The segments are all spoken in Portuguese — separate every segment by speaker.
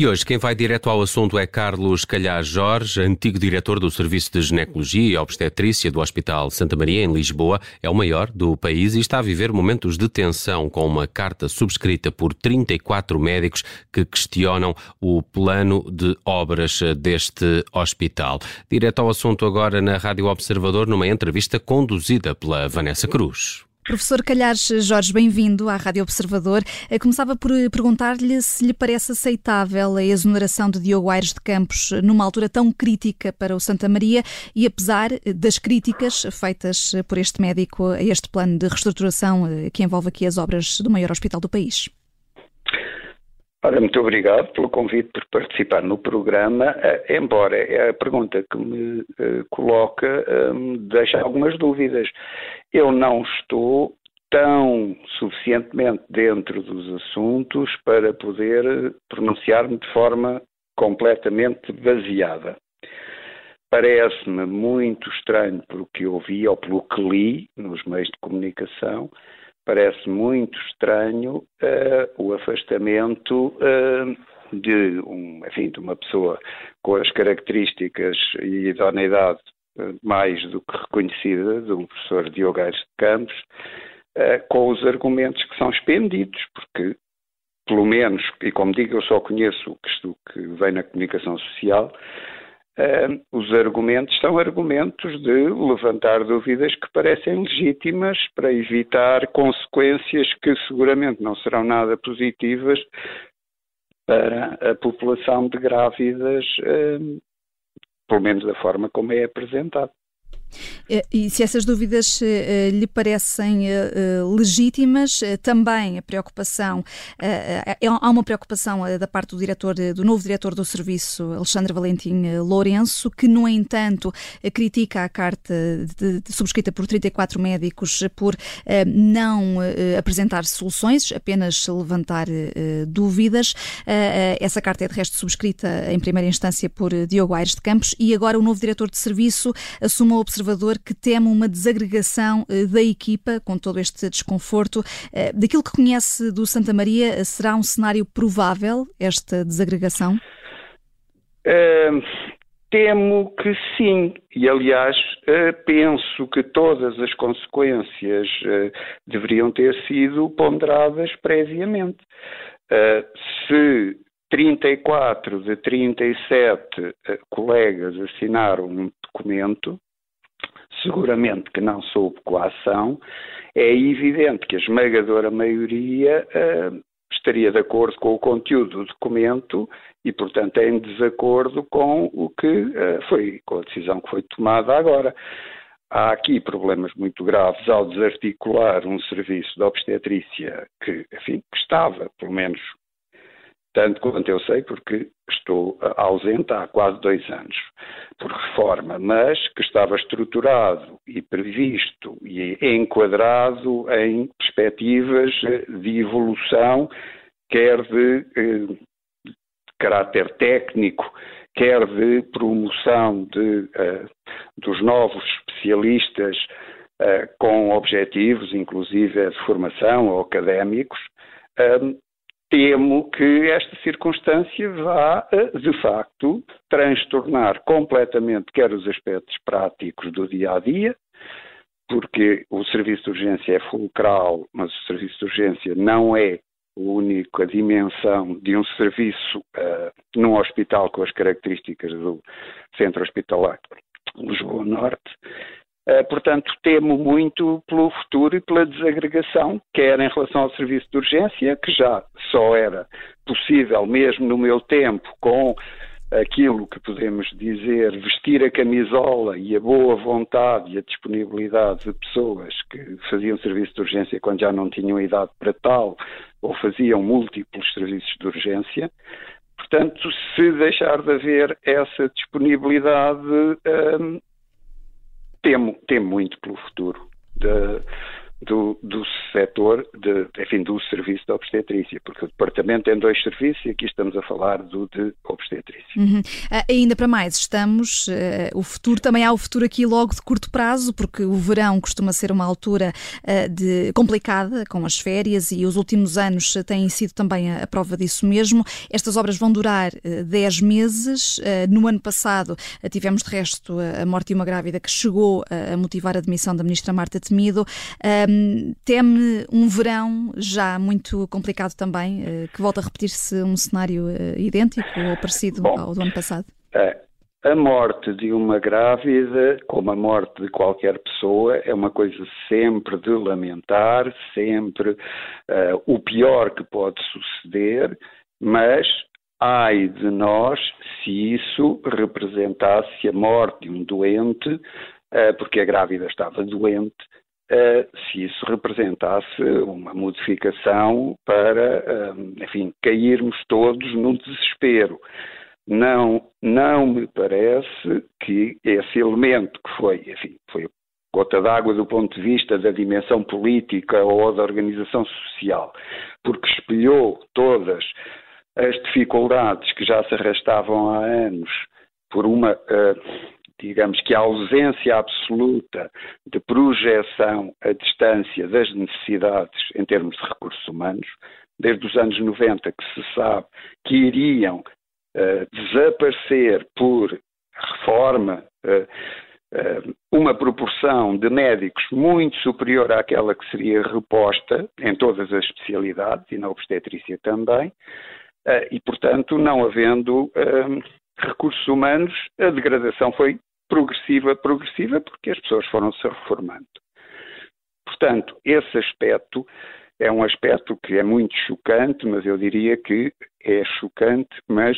Speaker 1: E hoje quem vai direto ao assunto é Carlos Calhar Jorge, antigo diretor do Serviço de Ginecologia e Obstetrícia do Hospital Santa Maria, em Lisboa. É o maior do país e está a viver momentos de tensão com uma carta subscrita por 34 médicos que questionam o plano de obras deste hospital. Direto ao assunto agora na Rádio Observador, numa entrevista conduzida pela Vanessa Cruz.
Speaker 2: Professor Calhares Jorge, bem-vindo à Rádio Observador. Eh, começava por eh, perguntar-lhe se lhe parece aceitável a exoneração de Diogo Aires de Campos eh, numa altura tão crítica para o Santa Maria e apesar das críticas feitas por este médico a este plano de reestruturação que envolve aqui as obras do maior hospital do país.
Speaker 3: Ora, muito obrigado pelo convite por participar no programa, embora a pergunta que me coloca me deixa algumas dúvidas. Eu não estou tão suficientemente dentro dos assuntos para poder pronunciar-me de forma completamente baseada. Parece-me muito estranho pelo que ouvi ou pelo que li nos meios de comunicação, parece muito estranho uh, o afastamento uh, de, um, enfim, de uma pessoa com as características e idoneidade mais do que reconhecida do professor Diogo Aires de Campos, uh, com os argumentos que são expendidos, porque, pelo menos, e como digo, eu só conheço o que, vem na comunicação social, uh, os argumentos são argumentos de levantar dúvidas que parecem legítimas para evitar consequências que seguramente não serão nada positivas para a população de grávidas uh, pelo menos da forma como é apresentado.
Speaker 2: Eh, e se essas dúvidas eh, eh, lhe parecem legítimas, também a preocupação, há uma preocupação da parte do diretor, do novo diretor do serviço, Alexandre Valentim Lourenço, que, no entanto, critica a carta de, de, subscrita por 34 médicos por não apresentar soluções, apenas levantar dúvidas. Essa carta é, de resto, subscrita em primeira instância por Diogo Aires de Campos e agora o novo diretor de serviço assume a observação que teme uma desagregação eh, da equipa, com todo este desconforto. Eh, daquilo que conhece do Santa Maria, será um cenário provável esta desagregação?
Speaker 3: Uh, temo que sim, e aliás penso que todas as consequências deveriam ter sido ponderadas previamente. se 34 de 37 colegas assinaram um documento, seguramente que não soube coação, é evidente que a esmagadora maioria uh, estaria de acordo com o conteúdo do documento e, portanto, é em desacordo com o que uh, foi, com a decisão que foi tomada agora. Há aqui problemas muito graves ao desarticular um serviço de obstetrícia que, enfim, que estava, pelo menos tanto quanto eu sei, porque estou ausente há quase dois anos, por reforma, mas que estava estruturado e previsto e enquadrado em perspectivas de evolução, quer de, eh, caráter técnico, quer de promoção de, uh, dos novos especialistas com objetivos, inclusive de formação ou académicos, temo que esta circunstância vá, eh, de facto, transtornar completamente quer os aspectos práticos do dia a dia, porque o serviço de urgência é fulcral, mas o serviço de urgência não é a única dimensão de um serviço uh, num hospital com as características do Centro Hospitalar Lisboa Norte, portanto, temo muito pelo futuro e pela desagregação, quer em relação ao serviço de urgência, que já só era possível, mesmo no meu tempo, com aquilo que podemos dizer vestir a camisola e a boa vontade e a disponibilidade de pessoas que faziam serviço de urgência quando já não tinham idade para tal ou faziam múltiplos serviços de urgência. Portanto, se deixar de haver essa disponibilidade, hum, temo, temo muito pelo futuro de, do, do setor, de, enfim, do serviço de obstetrícia, porque o departamento tem dois serviços e aqui estamos a falar do de obstetrícia.
Speaker 2: Uhum. Uh, ainda para mais, estamos, uh, o futuro, também há o futuro aqui logo de curto prazo, porque o verão costuma ser uma altura uh, de, complicada, com as férias, e os últimos anos têm sido também a, a prova disso mesmo. Estas obras vão durar 10 meses. no ano passado tivemos, de resto, a morte de uma grávida que chegou a motivar a demissão da ministra Marta Temido. Um, teme um verão já muito complicado também, uh, que volta a repetir-se um cenário uh, idêntico ou parecido Bom, ao do ano passado?
Speaker 3: A morte de uma grávida, como a morte de qualquer pessoa, é uma coisa sempre de lamentar, sempre uh, o pior que pode suceder, mas ai de nós se isso representasse a morte de um doente, porque a grávida estava doente, se isso representasse uma modificação para, uh, enfim, cairmos todos no desespero. Não, não me parece que esse elemento que foi, enfim, foi gota d'água do ponto de vista da dimensão política ou da organização social, porque espelhou todas as dificuldades que já se arrastavam há anos por uma uh, digamos que a ausência absoluta de projeção à distância das necessidades em termos de recursos humanos, desde os anos 90 que se sabe que iriam uh, desaparecer por reforma uh, uh, uma proporção de médicos muito superior àquela que seria reposta em todas as especialidades e na obstetrícia também, e portanto, não havendo recursos humanos, a degradação foi progressiva, progressiva, porque as pessoas foram se reformando. Portanto, esse aspecto é um aspecto que é muito chocante, mas eu diria que é chocante, mas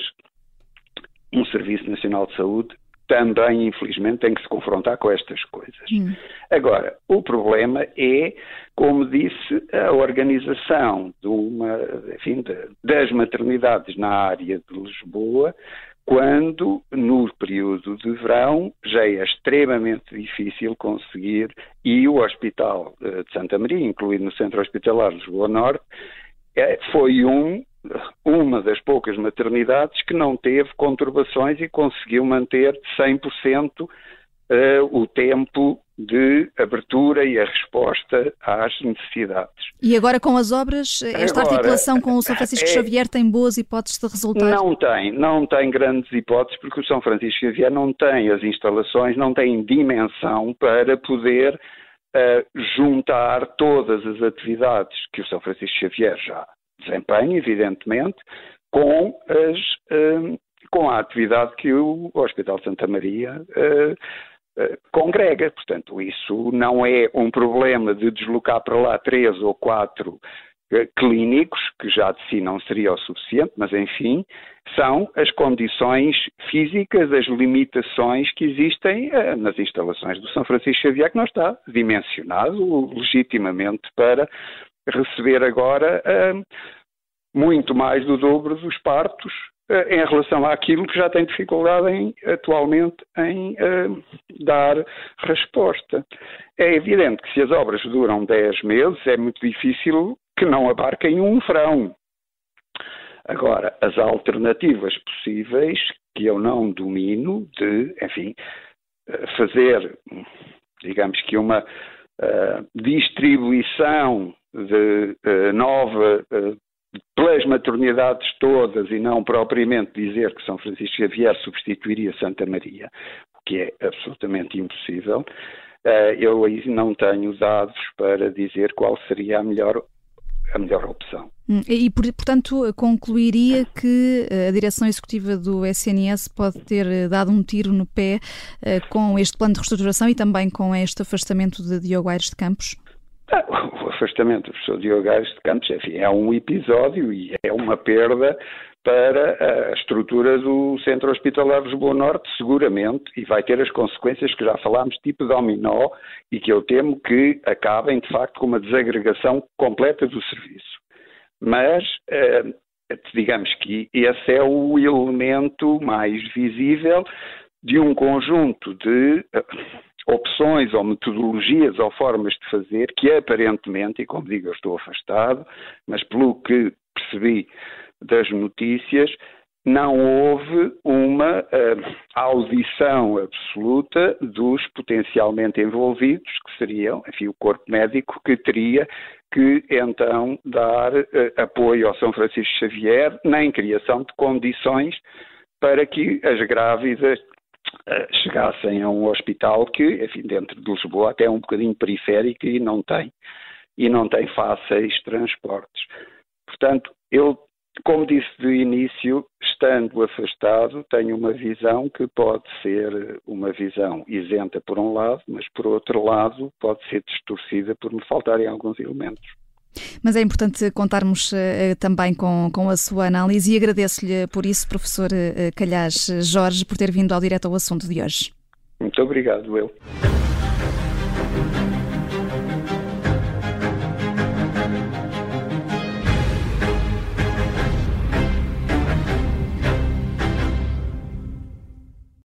Speaker 3: um Serviço Nacional de Saúde também, infelizmente, tem que se confrontar com estas coisas. Hum. Agora, o problema é, como disse, a organização de uma, enfim, de, das maternidades na área de Lisboa quando no período de verão já é extremamente difícil conseguir, e o Hospital eh, de Santa Maria, incluído no Centro Hospitalar de Lisboa Norte, é, foi um, uma das poucas maternidades que não teve conturbações e conseguiu manter 100% uh, o tempo de abertura e a resposta às necessidades.
Speaker 2: E agora com as obras, esta agora, articulação com o São Francisco é, Xavier tem boas hipóteses de resultar?
Speaker 3: Não tem, não tem grandes hipóteses porque o São Francisco Xavier não tem as instalações, não tem dimensão para poder uh, juntar todas as atividades que o São Francisco Xavier já desempenha, evidentemente, com as uh, com a atividade que o Hospital Santa Maria uh, eh, congrega. Portanto, isso não é um problema de deslocar para lá três ou quatro uh, clínicos, que já de si não seria o suficiente, mas enfim, são as condições físicas, as limitações que existem uh, nas instalações do São Francisco Xavier, que não está dimensionado legitimamente para receber agora muito mais do dobro dos partos eh, em relação àquilo que já tem dificuldade em, atualmente em uh, dar resposta. É evidente que se as obras duram 10 meses, é muito difícil que não abarquem um verão. Agora, as alternativas possíveis, que eu não domino, de, enfim, eh, fazer, digamos que uma uh, distribuição de uh, nova pelas maternidades todas e não propriamente dizer que São Francisco Xavier substituiria Santa Maria, o que é absolutamente impossível. Eh, eu aí não tenho dados para dizer qual seria a melhor a melhor opção.
Speaker 2: Hum, e, portanto, concluiria que eh, a direção executiva do SNS pode ter eh, dado um tiro no pé com este plano de reestruturação e também com este afastamento de Diogo Aires de Campos?
Speaker 3: Afastamento do professor Diogo Aires de Campos, enfim, é um episódio e é uma perda para a estrutura do Centro Hospitalar de Lisboa Norte, seguramente, e vai ter as consequências que já falámos, tipo dominó, e que eu temo que acabem, de facto, com uma desagregação completa do serviço. Mas, eh, digamos que esse é o elemento mais visível de um conjunto de opções ou metodologias ou formas de fazer que aparentemente, e como digo, eu estou afastado, mas pelo que percebi das notícias, não houve uma uh, audição absoluta dos potencialmente envolvidos, que seriam, enfim, o corpo médico que teria que então dar uh, apoio ao São Francisco Xavier na criação de condições para que as grávidas chegassem a um hospital que, enfim, dentro de Lisboa até é um bocadinho periférico e não tem e não tem fáceis transportes. Portanto, eu como disse de início, estando afastado, tenho uma visão que pode ser uma visão isenta por um lado, mas por outro lado pode ser distorcida por me faltarem alguns elementos.
Speaker 2: Mas é importante contarmos uh, também com, com a sua análise e agradeço-lhe por isso, professor uh, Calhás Jorge, por ter vindo ao direto ao assunto de hoje.
Speaker 3: Muito obrigado, eu.